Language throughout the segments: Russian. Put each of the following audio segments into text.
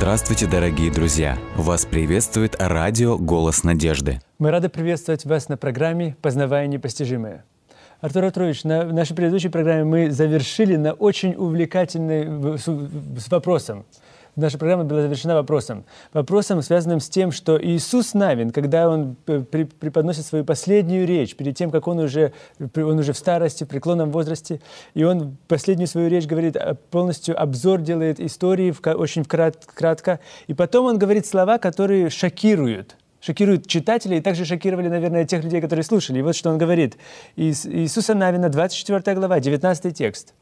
Здравствуйте, дорогие друзья! Вас приветствует радио «Голос надежды». Мы рады приветствовать вас на программе «Познавая непостижимое». Артур Артурович, на нашей предыдущей программе мы завершили на очень увлекательный с вопросом – наша программа была завершена вопросом. Вопросом, связанным с тем, что Иисус Навин, когда Он преподносит свою последнюю речь, перед тем, как Он уже, он уже в старости, в преклонном возрасте, и Он последнюю свою речь говорит, а, полностью обзор делает истории, очень кратко, и потом Он говорит слова, которые шокируют шокируют читателей и также шокировали, наверное, тех людей, которые слушали. И вот что он говорит. Иисуса Навина, 24 глава, 19 текст.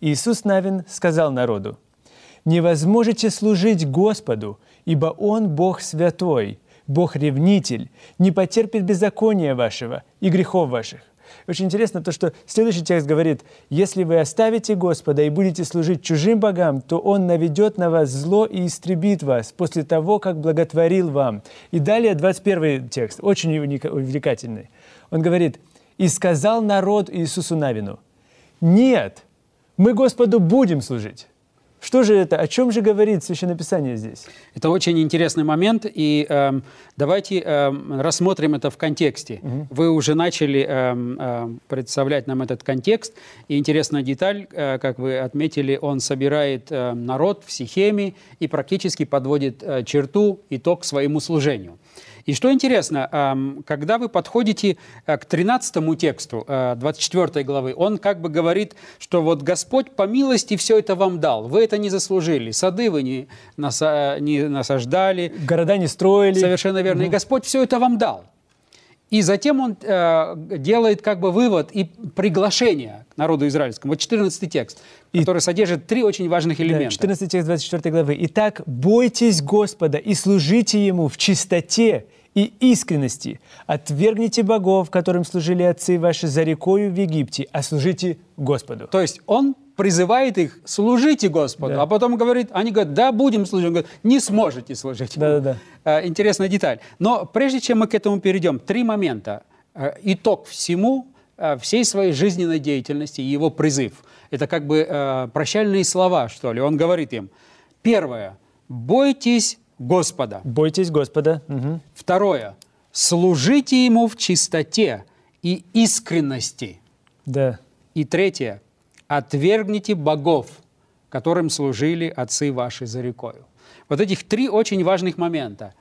Иисус Навин сказал народу, не возможете служить Господу, ибо Он Бог святой, Бог ревнитель, не потерпит беззакония вашего и грехов ваших. Очень интересно то, что следующий текст говорит, если вы оставите Господа и будете служить чужим богам, то Он наведет на вас зло и истребит вас после того, как благотворил вам. И далее 21 текст, очень увлекательный. Он говорит, «И сказал народ Иисусу Навину, нет, мы Господу будем служить». Что же это? О чем же говорит Священное Писание здесь? Это очень интересный момент, и э, давайте э, рассмотрим это в контексте. Угу. Вы уже начали э, представлять нам этот контекст, и интересная деталь, э, как вы отметили, он собирает э, народ в Сихеме и практически подводит э, черту, итог своему служению. И что интересно, когда вы подходите э, к 13 тексту 24 э, главы, он как бы говорит, что вот Господь по милости все это вам дал, вы это не заслужили, сады вы не, наса, не насаждали. Города не строили. Совершенно верно. Угу. И Господь все это вам дал. И затем он э, делает как бы вывод и приглашение к народу израильскому. Вот 14 текст, и, который содержит три очень важных элемента. Да, 14 текст 24 главы. «Итак, бойтесь Господа и служите Ему в чистоте и искренности. Отвергните богов, которым служили отцы ваши за рекою в Египте, а служите Господу». То есть он призывает их, служите Господу, да. а потом говорит, они говорят, да, будем служить. Он говорит, не сможете служить. Да, да, да. Интересная деталь. Но прежде чем мы к этому перейдем, три момента. Э, итог всему, э, всей своей жизненной деятельности, его призыв. Это как бы э, прощальные слова, что ли. Он говорит им, первое, бойтесь Господа. Бойтесь Господа. Угу. Второе. Служите Ему в чистоте и искренности. Да. И третье. Отвергните богов, которым служили отцы ваши за рекою. Вот этих три очень важных момента.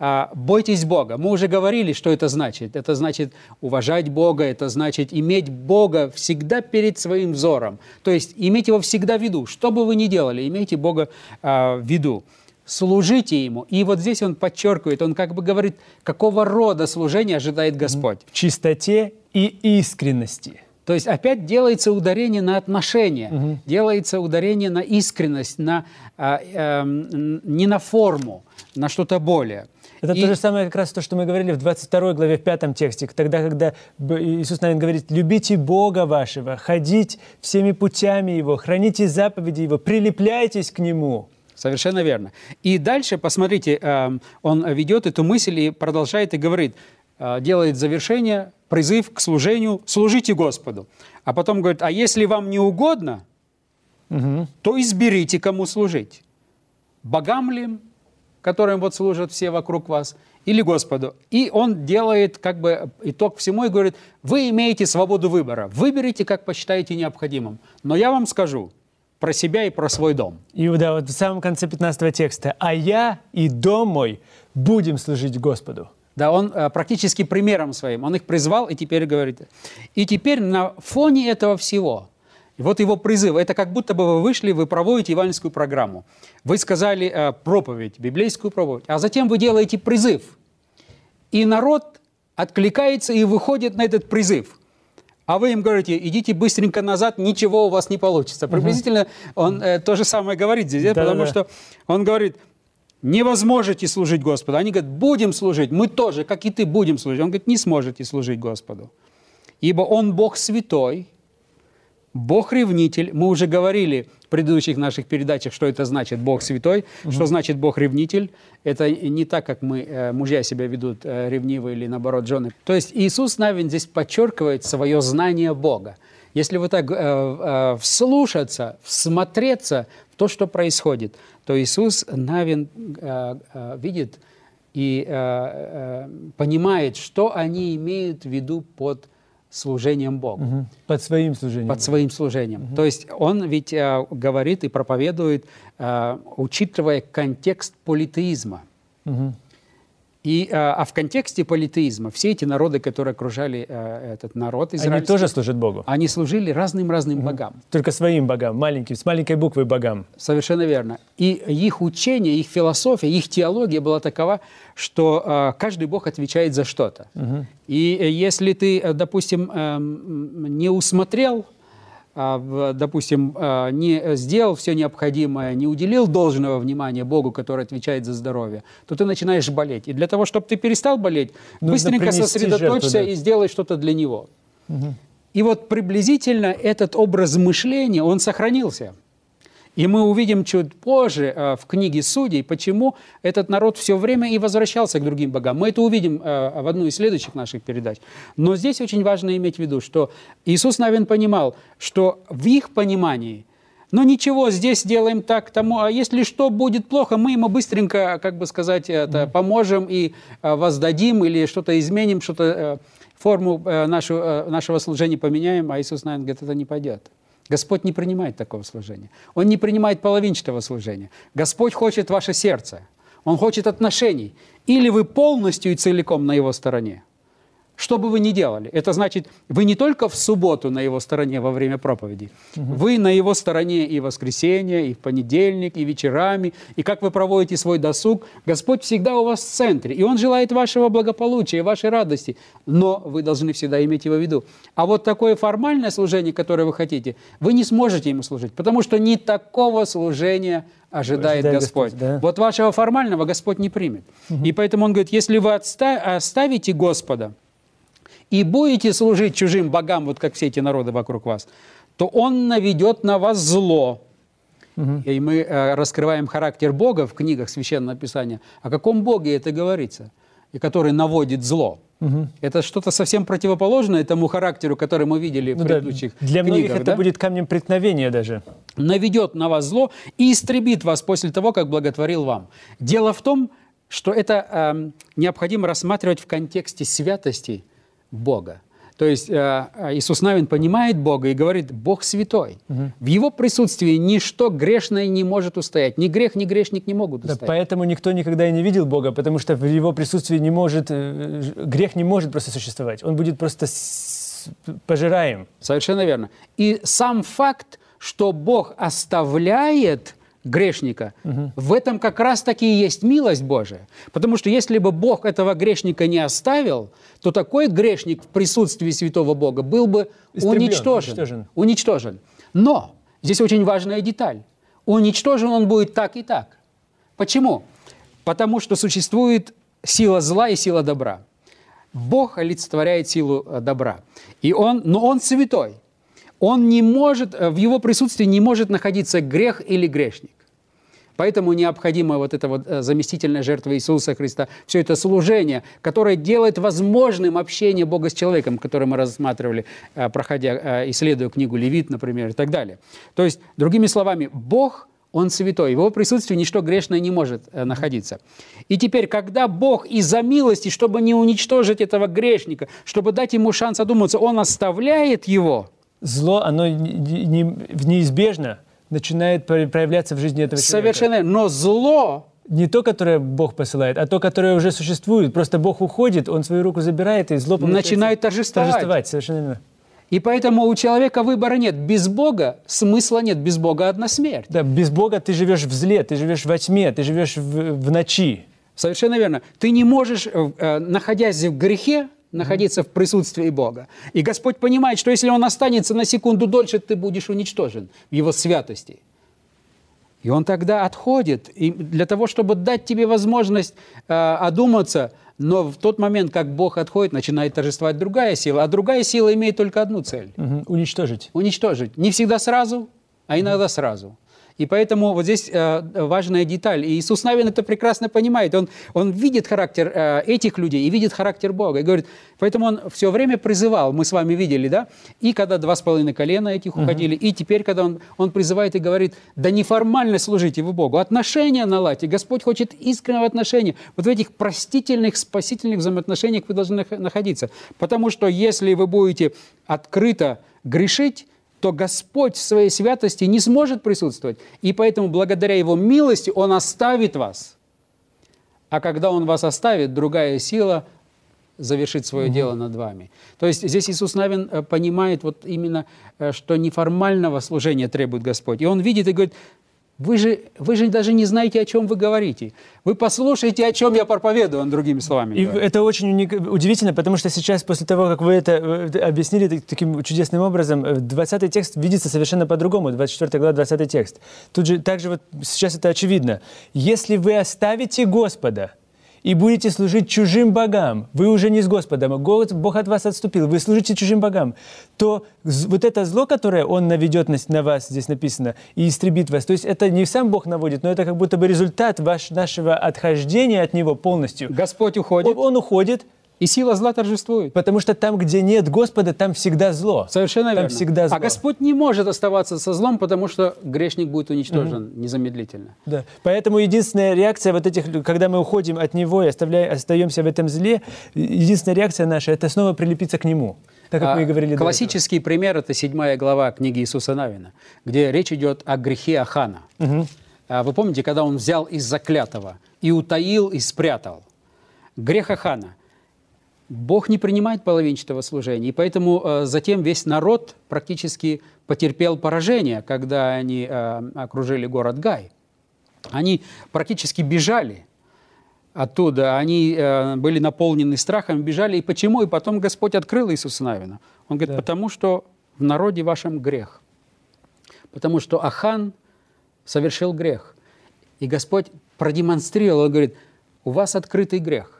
А, бойтесь Бога. Мы уже говорили, что это значит. Это значит уважать Бога, это значит иметь Бога всегда перед своим взором. То есть иметь Его всегда в виду. Что бы вы ни делали, имейте Бога а, в виду служите Ему. И вот здесь он подчеркивает, он как бы говорит, какого рода служение ожидает Господь. В чистоте и искренности. То есть опять делается ударение на отношения, угу. делается ударение на искренность, на, а, а, не на форму, на что-то более. Это и... то же самое как раз то, что мы говорили в 22 главе, в 5 тексте, тогда, когда Иисус, наверное, говорит, «Любите Бога вашего, ходить всеми путями Его, храните заповеди Его, прилепляйтесь к Нему». Совершенно верно. И дальше, посмотрите, эм, он ведет эту мысль и продолжает и говорит, э, делает завершение, призыв к служению, служите Господу. А потом говорит, а если вам не угодно, угу. то изберите, кому служить. Богам ли, которым вот служат все вокруг вас, или Господу. И он делает как бы итог всему и говорит, вы имеете свободу выбора, выберите, как посчитаете необходимым. Но я вам скажу, про себя и про свой дом. И да, вот в самом конце 15 текста. «А я и дом мой будем служить Господу». Да, он э, практически примером своим, он их призвал и теперь говорит. И теперь на фоне этого всего, вот его призыв, это как будто бы вы вышли, вы проводите евангельскую программу. Вы сказали э, проповедь, библейскую проповедь, а затем вы делаете призыв. И народ откликается и выходит на этот призыв а вы им говорите, идите быстренько назад, ничего у вас не получится. Приблизительно он э, то же самое говорит здесь, да, потому да. что он говорит, не возможете служить Господу. Они говорят, будем служить, мы тоже, как и ты, будем служить. Он говорит, не сможете служить Господу. Ибо Он Бог святой, Бог-ревнитель, мы уже говорили в предыдущих наших передачах, что это значит Бог святой, угу. что значит Бог-ревнитель. Это не так, как мы, э, мужья себя ведут э, ревнивые или наоборот жены. То есть Иисус Навин здесь подчеркивает свое знание Бога. Если вот так э, э, вслушаться, всмотреться то, что происходит, то Иисус Навин э, э, видит и э, э, понимает, что они имеют в виду под служением Богу, Мгм. Под своим служением. под своим служением. То есть он ведь э, говорит и проповедует, э, учитывая контекст политеизма. Мгм. И, э, а в контексте политеизма все эти народы, которые окружали э, этот народ Они израильский, тоже служат Богу. они служили разным-разным богам. Только своим богам, маленьким, с маленькой буквы богам. Совершенно верно. И их учение, их философия, их теология была такова, что э, каждый бог отвечает за что-то. И э, если ты, допустим, эм, не усмотрел, допустим, э, не сделал все необходимое, не уделил должного внимания Богу, который отвечает за здоровье, то ты начинаешь болеть. И для того, чтобы ты перестал болеть, Нужно быстренько сосредоточься жертву, да. и сделай что-то для него. И вот приблизительно этот образ мышления, он сохранился. И мы увидим чуть позже э, в книге Судей, почему этот народ все время и возвращался к другим богам. Мы это увидим э, в одной из следующих наших передач. Но здесь очень важно иметь в виду, что Иисус Навин понимал, что в их понимании ну ничего, здесь делаем так, тому, а если что будет плохо, мы ему быстренько, как бы сказать, это, поможем и э, воздадим или что-то изменим, что-то форму нашу, нашего служения поменяем, а Иисус, наверное, говорит, это не пойдет. Господь не принимает такого служения. Он не принимает половинчатого служения. Господь хочет ваше сердце. Он хочет отношений. Или вы полностью и целиком на Его стороне, что бы вы ни делали, это значит, вы не только в субботу на его стороне во время проповеди, вы на его стороне и в воскресенье, и в понедельник, и вечерами, и как вы проводите свой досуг. Господь всегда у вас в центре, и Он желает вашего благополучия, вашей радости, но вы должны всегда иметь его в виду. А вот такое формальное служение, которое вы хотите, вы не сможете ему служить, потому что не такого служения ожидает Ожидает Господь. Господь, да. Вот вашего формального Господь не примет. И поэтому Он говорит, если вы отста- оставите Господа, и будете служить чужим богам, вот как все эти народы вокруг вас, то Он наведет на вас зло. И мы э, раскрываем характер Бога в книгах Священного Писания. О каком Боге это говорится? И который наводит зло. Это что-то совсем противоположное тому характеру, который мы видели в Ну да, предыдущих для многих книгах. это да? будет камнем преткновения даже. наведет на вас зло и истребит вас после того, как благотворил вам. Дело в том, что это эм, необходимо рассматривать в контексте святости Бога. То есть э, э, Иисус Навин понимает Бога и говорит, Бог святой. В Его присутствии ничто грешное не может устоять. Ни грех, ни грешник не могут Да, устоять. поэтому никто никогда и не видел Бога, потому что в его присутствии не может, э, грех не может просто существовать. Он будет просто с- пожираем. Совершенно верно. И сам факт, что Бог оставляет грешника, в этом как раз-таки и есть милость Божия. Потому что если бы Бог этого грешника не оставил, то такой грешник в присутствии святого Бога был бы Истреблен, уничтожен. уничтожен. уничтожен. Но здесь очень важная деталь. Уничтожен он будет так и так. Почему? Потому что существует сила зла и сила добра. Бог олицетворяет силу э, добра. И он, но он святой. Он не может, э, в его присутствии не может находиться грех или грешник. Поэтому необходима вот эта вот э, заместительная жертва Иисуса Христа, все это служение, которое делает возможным общение Бога с человеком, которое мы рассматривали, э, проходя, э, исследуя книгу Левит, например, и так далее. То есть, другими словами, Бог, Он святой, в Его присутствии ничто грешное не может находиться. И теперь, когда Бог из-за милости, чтобы не уничтожить этого грешника, чтобы дать ему шанс одуматься, Он оставляет его – Зло, оно не- не- неизбежно начинает про- проявляться в жизни этого человека. совершенно... Но зло Не то, которое Бог посылает, а то, которое уже существует. Просто Бог уходит, Он свою руку забирает, и зло начинает торжествовать. торжествовать. Совершенно верно. И поэтому у человека выбора нет. Без Бога смысла нет. Без Бога одна смерть. Да, без Бога ты живешь в зле, ты живешь во тьме, ты живешь в, в ночи. Совершенно верно. Ты не можешь, э, э, находясь в грехе, находиться в присутствии Бога. И Господь понимает, что если Он останется на секунду дольше, ты будешь уничтожен в Его святости. И Он тогда отходит и для того, чтобы дать тебе возможность э, одуматься, но в тот момент, как Бог отходит, начинает торжествовать другая сила, а другая сила имеет только одну цель Мгм. Уничтожить. уничтожить. Не всегда сразу, а иногда сразу. И поэтому вот здесь э, важная деталь. И Иисус Навин это прекрасно понимает. Он, он видит характер э, этих людей и видит характер Бога. И говорит, поэтому он все время призывал, мы с вами видели, да, и когда два с половиной колена этих уходили, и теперь, когда он, он призывает и говорит, да неформально служите вы Богу, отношения наладьте. Господь хочет искреннего отношения. Вот в этих простительных, спасительных взаимоотношениях вы должны нах- находиться. Потому что если вы будете открыто грешить, то Господь в своей святости не сможет присутствовать. И поэтому благодаря Его милости Он оставит вас. А когда Он вас оставит, другая сила завершит свое дело над вами. То есть здесь Иисус Навин э, понимает вот именно, э, что неформального служения требует Господь. И Он видит и говорит, вы же, вы же даже не знаете, о чем вы говорите. Вы послушайте, о чем я проповедую, он другими словами И говорит. это очень уник- удивительно, потому что сейчас, после того, как вы это э, объяснили так- таким чудесным образом, э, 20 текст видится совершенно по-другому, 24 глава, 20 текст. Тут же также вот сейчас это очевидно. «Если вы оставите Господа и будете служить чужим богам, вы уже не с Господом, а Бог от вас отступил, вы служите чужим богам, то вот это зло, которое Он наведет на вас, здесь написано, и истребит вас, то есть это не сам Бог наводит, но это как будто бы результат ваш, нашего отхождения от Него полностью. Господь уходит, Он, он уходит, и сила зла торжествует. потому что там, где нет Господа, там всегда зло. Совершенно там верно. всегда зло. А Господь не может оставаться со злом, потому что грешник будет уничтожен незамедлительно. Да. Поэтому единственная реакция вот этих, когда мы уходим от Него и оставляем, остаемся в этом зле, единственная реакция наша – это снова прилепиться к Нему. Так как А мы и говорили до этого. Классический пример – это седьмая глава книги Иисуса Навина, где речь идет о грехе Ахана. А Вы помните, когда он взял из заклятого и утаил, и спрятал? Грех Ахана. Бог не принимает половинчатого служения, и поэтому э, затем весь народ практически потерпел поражение, когда они э, окружили город Гай. Они практически бежали оттуда, они э, были наполнены страхом, бежали. И почему? И потом Господь открыл Иисуса Навина. Он говорит, Да. потому что в народе вашем грех. Потому что Ахан совершил грех. И Господь продемонстрировал, Он говорит, у вас открытый грех.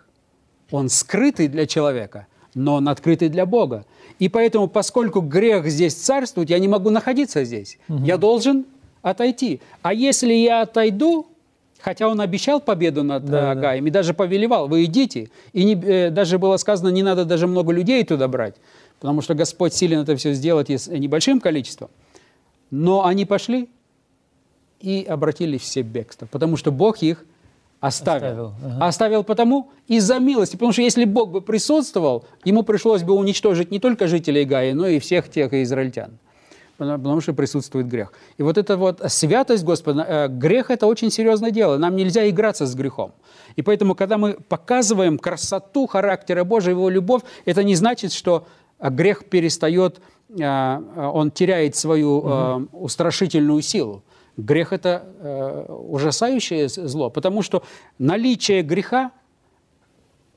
Он скрытый для человека, но он открытый для Бога. И поэтому, поскольку грех здесь царствует, я не могу находиться здесь. Я должен отойти. А если я отойду, хотя он обещал победу над Да, э, да. Гаем и даже повелевал, вы идите. И не- э, даже было сказано, не надо даже много людей туда брать, потому что Господь силен это все сделать с небольшим количеством. Но они пошли и обратились все в бегство, потому что Бог их оставил. Оставил, ага. Оставил потому из-за милости, потому что если Бог бы присутствовал, ему пришлось бы уничтожить не только жителей Гаи, но и всех тех израильтян. Потому что присутствует грех. И вот эта вот святость Господа, э, грех – это очень серьезное дело. Нам нельзя играться с грехом. И поэтому, когда мы показываем красоту характера Божия, его любовь, это не значит, что э, грех перестает, э, он теряет свою э, устрашительную силу. Грех – это э, ужасающее зло, потому что наличие греха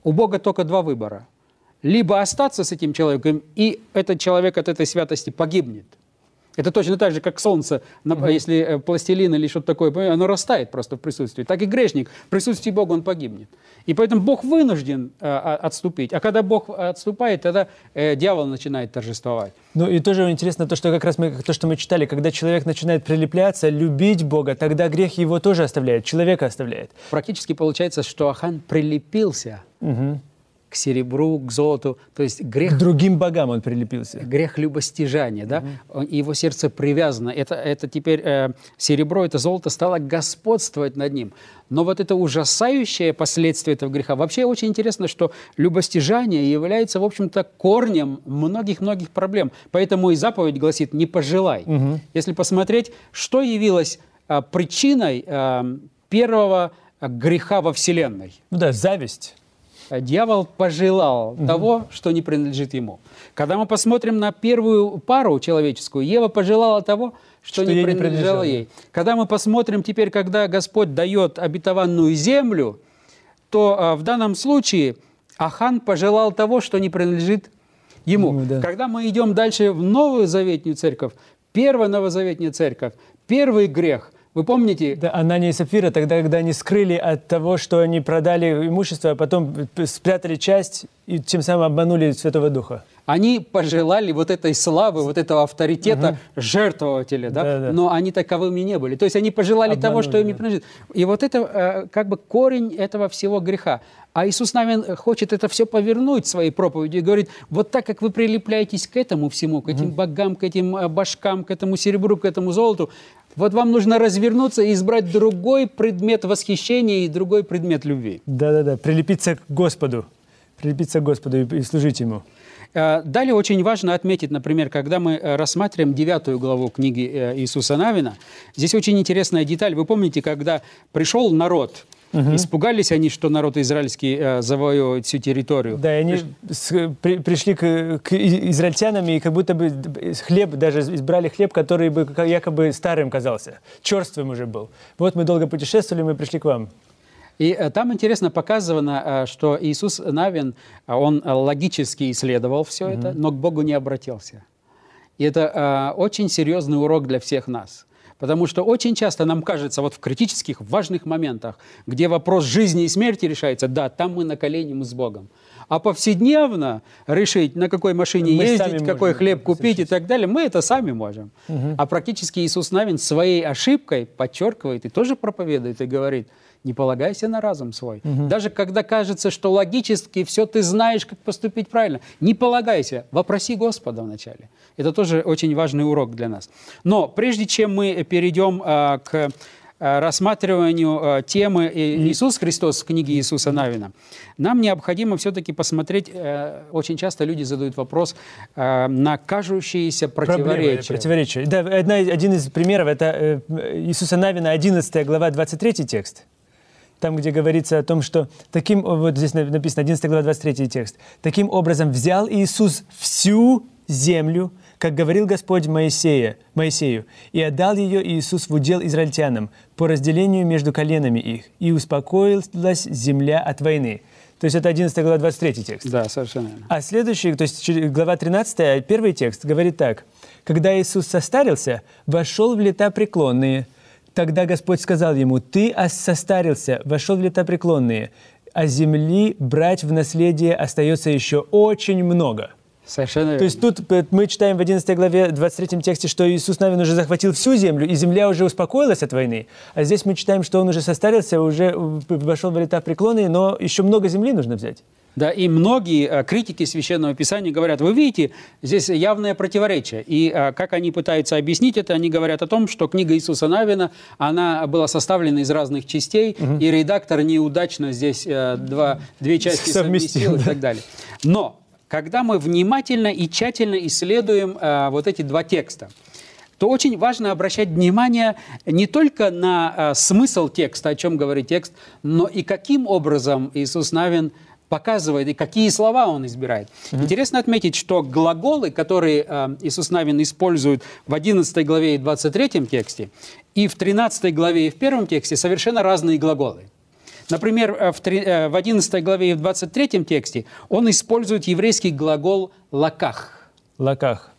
у Бога только два выбора. Либо остаться с этим человеком, и этот человек от этой святости погибнет. Это точно так же, как солнце, на- если э, пластилин или что-то такое, оно растает просто в присутствии. Так и грешник, в присутствии Бога он погибнет. И поэтому Бог вынужден э, отступить. А когда Бог отступает, тогда э, дьявол начинает торжествовать. Ну и тоже интересно то, что как раз мы, то, что мы читали, когда человек начинает прилепляться, любить Бога, тогда грех его тоже оставляет, человека оставляет. Практически получается, что Ахан прилепился к серебру, к золоту. То есть К грех другим богам он прилепился. грех любостяжания, да, Он- его сердце привязано. Это, это теперь э, серебро, это золото стало господствовать над ним. Но вот это ужасающее последствие этого греха. Вообще очень интересно, что любостяжание является, в общем-то, корнем многих-многих проблем. Поэтому и заповедь гласит «не пожелай». Если посмотреть, что явилось а, причиной а, первого греха во Вселенной. Ну да, зависть. Дьявол пожелал того, что не принадлежит ему. Когда мы посмотрим на первую пару человеческую, Ева пожелала того, что, Что не принадлежало ей. Когда мы посмотрим теперь, когда Господь дает обетованную землю, то а, в данном случае Ахан пожелал того, что не принадлежит ему. Ему, да. Когда мы идем дальше в новую заветную церковь, первая новозаветная церковь, первый грех, вы помните, Да, Анания и Сапфира тогда, когда они скрыли от того, что они продали имущество, а потом спрятали часть и тем самым обманули Святого Духа. Они пожелали вот этой славы, вот этого авторитета жертвователя, да? Да, да. но они таковыми не были. То есть они пожелали того, что им не Обманули, принадлежит. И вот это э, как бы корень этого всего греха. А Иисус Навин хочет это все повернуть в своей проповеди и говорит, вот так как вы прилепляетесь к этому всему, к этим богам, к этим э, башкам, к этому серебру, к этому золоту, вот вам нужно развернуться и избрать другой предмет восхищения и другой предмет любви. Да-да-да, прилепиться к Господу, прилепиться к Господу и, и служить Ему. Э, Далее очень важно отметить, например, когда мы э, рассматриваем девятую главу книги э, Иисуса Навина, здесь очень интересная деталь. Вы помните, когда пришел народ, испугались они, что народ израильский э, завоевывает всю территорию. Да, и они с- при- пришли к, к израильтянам и как будто бы хлеб, даже избрали хлеб, который бы якобы старым казался, черствым уже был. Вот мы долго путешествовали, мы пришли к вам. И э, там интересно показано, э, что Иисус Навин, э, он логически исследовал все это, но к Богу не обратился. И это очень серьезный урок для всех нас. Потому что очень часто нам кажется, вот в критических, важных моментах, где вопрос жизни и смерти решается, да, там мы на колени мы с Богом. А повседневно решить, на какой машине Мы ездить, какой хлеб купить и так далее, мы это сами можем. А практически Иисус Навин своей ошибкой подчеркивает и тоже проповедует и говорит, не полагайся на разум свой. Даже когда кажется, что логически все ты знаешь, как поступить правильно, не полагайся, вопроси Господа вначале. Это тоже очень важный урок для нас. Но прежде чем мы перейдем а, к а, рассматриванию а, темы Иисус Христос в книге Иисуса Навина, нам необходимо все-таки посмотреть, э, очень часто люди задают вопрос э, на кажущиеся Проблемы, противоречия. противоречия. Да, одна, один из примеров – это э, Иисуса Навина, 11 глава, 23 текст. Там, где говорится о том, что таким, вот здесь на- написано, 11 глава, 23 текст. «Таким образом взял Иисус всю землю, как говорил Господь Моисея, Моисею, и отдал ее Иисус в удел израильтянам по разделению между коленами их, и успокоилась земля от войны». То есть это 11 глава, 23 текст. Да, совершенно. А следующий, то есть глава 13, первый текст говорит так. «Когда Иисус состарился, вошел в лета преклонные. Тогда Господь сказал ему, ты ос- состарился, вошел в лета преклонные, а земли брать в наследие остается еще очень много». Совершенно. То есть тут э, мы читаем в 11 главе 23 тексте, что Иисус Навин уже захватил всю землю, и земля уже успокоилась от войны. А здесь мы читаем, что он уже состарился, уже э, вошел в лета преклонные, но еще много земли нужно взять. Да, и многие э, критики Священного Писания говорят, вы видите, здесь явное противоречие. И э, как они пытаются объяснить это, они говорят о том, что книга Иисуса Навина, она была составлена из разных частей, и редактор неудачно здесь э, два, две части Совместил, совместил и так далее. Но когда мы внимательно и тщательно исследуем вот эти два текста, то очень важно обращать внимание не только на э, смысл текста, о чем говорит текст, но и каким образом Иисус Навин показывает и какие слова он избирает. Интересно отметить, что глаголы, которые э, Иисус Навин использует в 11 главе и 23 тексте, и в 13 главе и в первом тексте совершенно разные глаголы. Например, э, в три- э, в 11 главе и в 23 тексте он использует еврейский глагол «лаках». Лаках.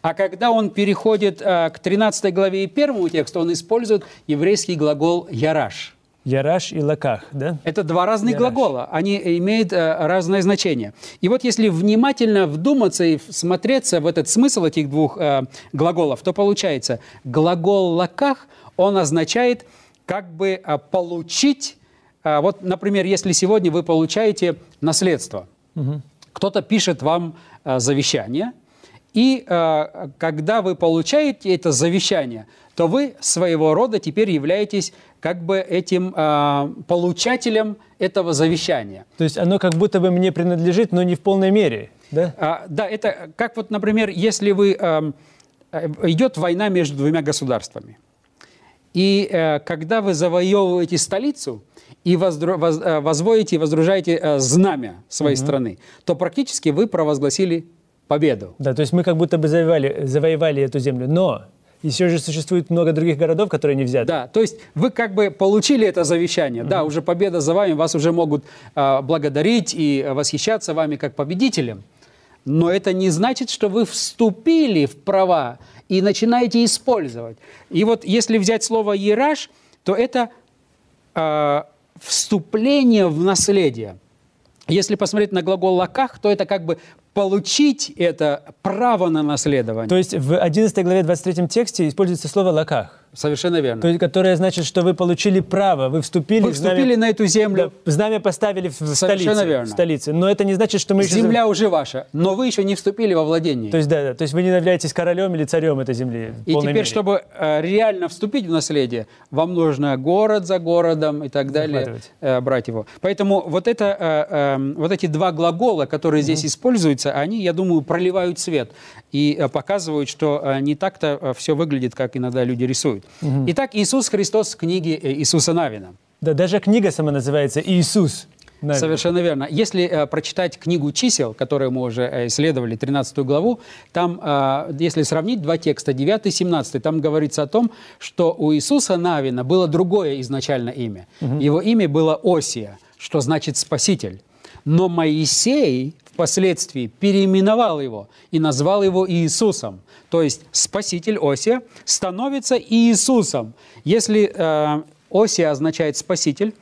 А когда он переходит э, к 13 главе и первому тексту, он использует еврейский глагол «яраш». Яраш и Лаках, да? Это два разных Яраш. глагола, они имеют э, разное значение. И вот если внимательно вдуматься и смотреться в этот смысл этих двух э, глаголов, то получается, глагол «лаках», он означает как бы э, получить, э, вот, например, если сегодня вы получаете наследство, кто-то пишет вам э, завещание, и э, когда вы получаете это завещание, то вы своего рода теперь являетесь как бы этим э, получателем этого завещания. То есть оно как будто бы мне принадлежит, но не в полной мере, да? А, да, это как вот, например, если вы эм, э, идет война между двумя государствами, и э, когда вы завоевываете столицу и воздро- воз- э, возводите и воздружаете э, знамя своей страны, то практически вы провозгласили победу. Да, то есть мы как будто бы завоевали, завоевали эту землю, но еще же существует много других городов, которые не взяты. Да, то есть вы как бы получили это завещание, да, уже победа за вами, вас уже могут а, благодарить и восхищаться вами как победителем. Но это не значит, что вы вступили в права и начинаете использовать. И вот если взять слово «ераж», то это а, вступление в наследие. Если посмотреть на глагол «лаках», то это как бы получить это право на наследование. То есть в 11 главе 23 тексте используется слово «лаках», Совершенно верно. то есть, которое значит, что вы получили право, вы вступили, Вы в знамя- вступили на эту землю, Да, знамя поставили в Совершенно столице, верно. в столице. Но это не значит, что мы еще... земля уже ваша, но вы еще не вступили во владение. То есть, да, да, то есть вы не являетесь королем или царем этой земли. И теперь, мере. чтобы э, реально вступить в наследие, вам нужно город за городом и так далее э, брать его. Поэтому вот, это, э, э, вот эти два глагола, которые здесь используются, они, я думаю, проливают свет и э, показывают, что э, не так-то все выглядит, как иногда люди рисуют. Итак, Иисус Христос в книге э, Иисуса Навина. Да, даже книга сама называется «Иисус». Навин. Совершенно верно. Если э, прочитать книгу чисел, которую мы уже э, исследовали, 13 главу, там, э, если сравнить два текста, 9 и 17, там говорится о том, что у Иисуса Навина было другое изначально имя. Его имя было Осия, что значит «спаситель». Но Моисей впоследствии переименовал его и назвал его Иисусом. То есть спаситель Осия становится Иисусом. Если э, Осия означает спаситель,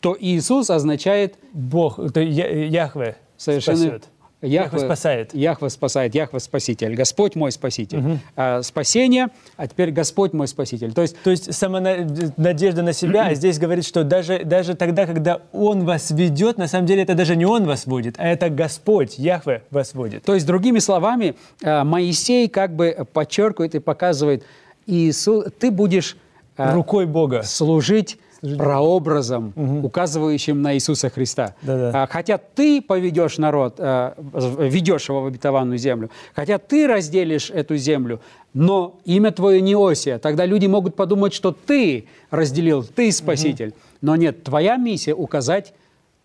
то Иисус означает Бог, это Я- Яхве совершенно... спасет. Яхве спасает. Яхве спасает, Яхве спаситель, Господь мой спаситель. А, спасение, а теперь Господь мой спаситель. То есть То есть сама на- надежда на себя, а здесь говорит, что даже, даже тогда, когда Он вас ведет, на самом деле это даже не Он вас водит, а это Господь, Яхве вас водит. То есть, другими словами, э, Моисей как бы подчеркивает и показывает, Иисус, ты будешь э, Рукой Бога. служить прообразом, указывающим на Иисуса Христа. Да-да. А, Хотя ты поведешь народ, э, ведешь его в обетованную землю, хотя ты разделишь эту землю, но имя твое не Осия. Тогда люди могут подумать, что ты разделил, ты спаситель. Но нет, твоя миссия указать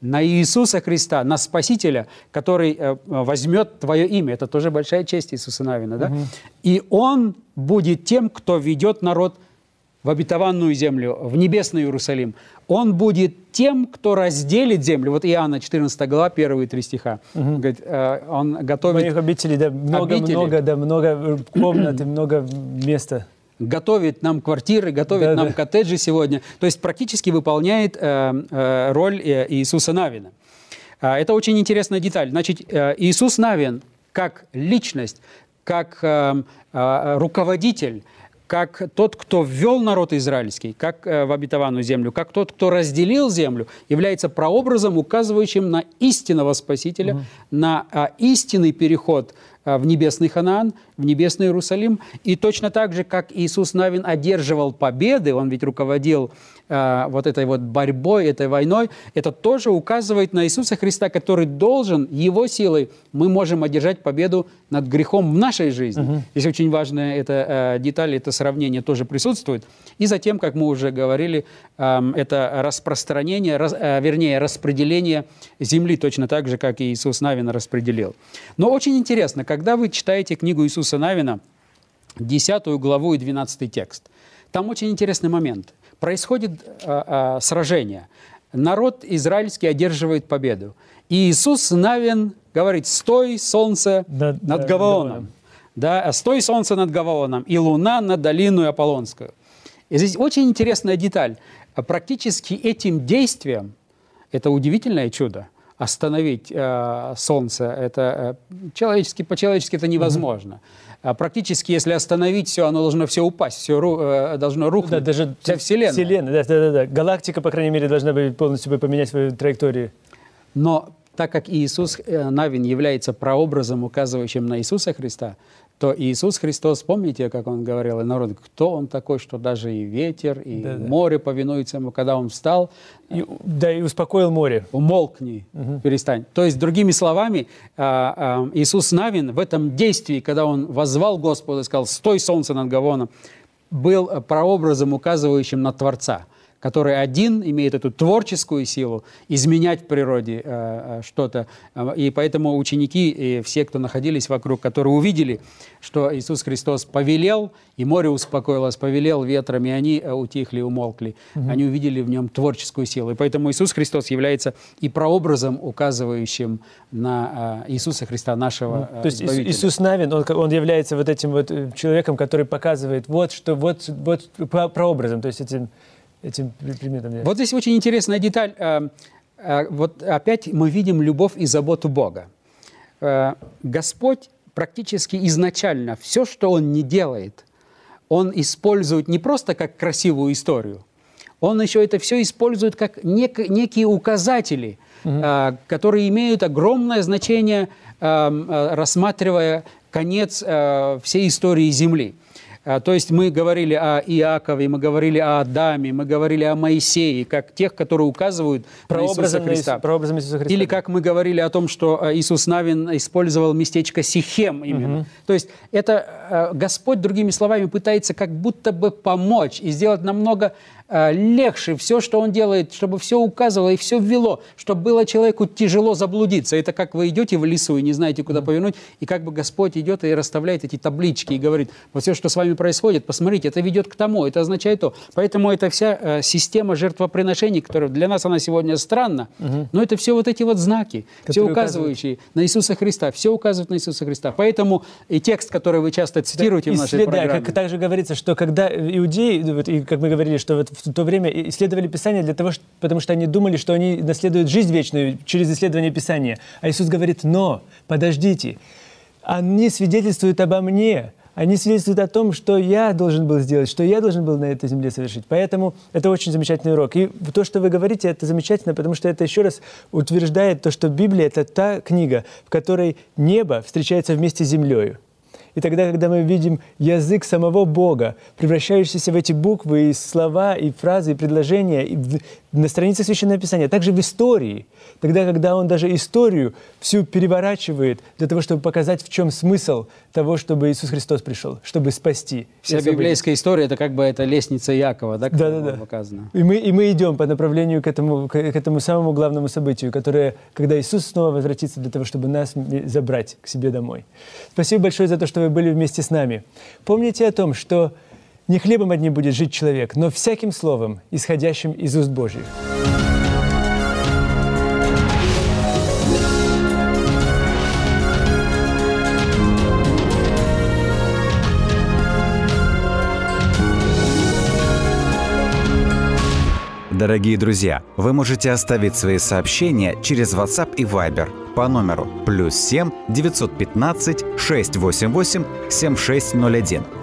на Иисуса Христа, на Спасителя, который э, возьмет твое имя. Это тоже большая честь Иисуса Навина, да? И Он будет тем, кто ведет народ в обетованную землю, в небесный Иерусалим. Он будет тем, кто разделит землю. Вот Иоанна 14 глава, первые три стиха. Говорит, э, он готовит Моих обителей, да, Обители. много-много, да, много комнат и много места. готовит нам квартиры, готовит Да, нам да. коттеджи сегодня. То есть практически выполняет э, э, роль э, Иисуса Навина. А, это очень интересная деталь. Значит, э, Иисус Навин как личность, как э, э, руководитель, как тот, кто ввел народ израильский, как э, в обетованную землю, как тот, кто разделил землю, является прообразом, указывающим на истинного Спасителя, на а, истинный переход а, в небесный Ханаан, в небесный Иерусалим. И точно так же, как Иисус Навин одерживал победы, он ведь руководил а, вот этой вот борьбой, этой войной, это тоже указывает на Иисуса Христа, который должен, его силой мы можем одержать победу над грехом в нашей жизни. Здесь очень важная эта э, деталь, это сравнение тоже присутствует. И затем, как мы уже говорили, эм, это распространение, раз- э, вернее, распределение земли точно так же, как и Иисус Навин распределил. Но очень интересно, когда вы читаете книгу Иисуса Навина, 10 главу и 12 текст, там очень интересный момент. Происходит э, э, сражение. Народ израильский одерживает победу. И Иисус Навин говорит, стой, солнце, Над- над Гаваоном. Да, стой солнце над Гаваоном, и луна над долину Аполлонскую. И здесь очень интересная деталь. Практически этим действием, это удивительное чудо, остановить э, солнце, это э, человечески, по-человечески это невозможно. А практически, если остановить все, оно должно все упасть, все должно рухнуть. Да, даже Вся Вселенная. Вселенная, да, да, да, да. Галактика, по крайней мере, должна быть полностью поменять свою траекторию. Но так как Иисус э, Навин является прообразом, указывающим на Иисуса Христа, то Иисус Христос, помните, как Он говорил и народу, кто Он такой, что даже и ветер, и Да-да. море повинуются Ему, когда Он встал, И, да, и успокоил море. умолкни, перестань. То есть, другими словами, а, а, Иисус Навин в этом действии, когда Он возвал Господу и сказал, «Стой, солнце над Гавоном», был э, прообразом, указывающим на Творца, который один имеет эту творческую силу изменять в природе э, э, что-то. Э, И поэтому ученики и все, кто находились вокруг, которые увидели, что Иисус Христос повелел, и море успокоилось, повелел ветрами, и они э, утихли, умолкли. Они увидели в нем творческую силу. И поэтому Иисус Христос является и прообразом, указывающим на э, Иисуса Христа, нашего э, То есть Избавителя. Иисус Навин, он, он является вот этим вот человеком, который показывает вот что, вот, вот про- прообразом, то есть этим, этим предметом. Вот здесь очень интересная деталь. Э, э, Вот опять мы видим любовь и заботу Бога. э, Господь практически изначально все, что Он не делает, Он использует не просто как красивую историю, Он еще это все использует как нек- некие указатели, э, которые имеют огромное значение, э, э, рассматривая конец э, всей истории Земли. А, То есть мы говорили о Иакове, мы говорили о Адаме, мы говорили о Моисее, как тех, которые указывают на Иисуса Прообразом, на Иису- Христа. прообразом Иисуса Христа. Или как мы говорили о том, что э, Иисус Навин использовал местечко Сихем именно. То есть это э, Господь, другими словами, пытается как будто бы помочь и сделать намного легче все, что Он делает, чтобы все указывало и все ввело, чтобы было человеку тяжело заблудиться. Это как вы идете в лесу и не знаете, куда повернуть, и как бы Господь идет и расставляет эти таблички и говорит, вот все, что с вами происходит, посмотрите, это ведет к тому, это означает то. Поэтому это вся э, система жертвоприношений, которая для нас она сегодня странна, но это все вот эти вот знаки, все Которые указывающие на Иисуса Христа, все указывают на Иисуса Христа. Поэтому и текст, который вы часто цитируете в нашей Исслед- да, программе, как также говорится, что когда иудеи, вот, и как мы говорили, что вот в то время исследовали Писание для того, что, потому что они думали, что они наследуют жизнь вечную через исследование Писания. А Иисус говорит, но, подождите, они свидетельствуют обо мне, они свидетельствуют о том, что я должен был сделать, что я должен был на этой земле совершить. Поэтому это очень замечательный урок. И то, что вы говорите, это замечательно, потому что это еще раз утверждает то, что Библия — это та книга, в которой небо встречается вместе с землей. И тогда, когда мы видим язык самого Бога, превращающийся в эти буквы, и слова, и фразы, и предложения, и на странице Священного Писания, а также в истории, тогда, когда Он даже историю всю переворачивает для того, чтобы показать, в чем смысл того, чтобы Иисус Христос пришел, чтобы спасти. вся библейская история, это как бы это лестница Якова, да, которая Да-да-да. была показана. И мы, и мы идем по направлению к этому, к, этому самому главному событию, которое, когда Иисус снова возвратится для того, чтобы нас забрать к себе домой. Спасибо большое за то, что вы были вместе с нами. Помните о том, что не хлебом одним будет жить человек, но всяким словом, исходящим из уст Божьих. Дорогие друзья, вы можете оставить свои сообщения через WhatsApp и Viber по номеру плюс 7 915 688 7601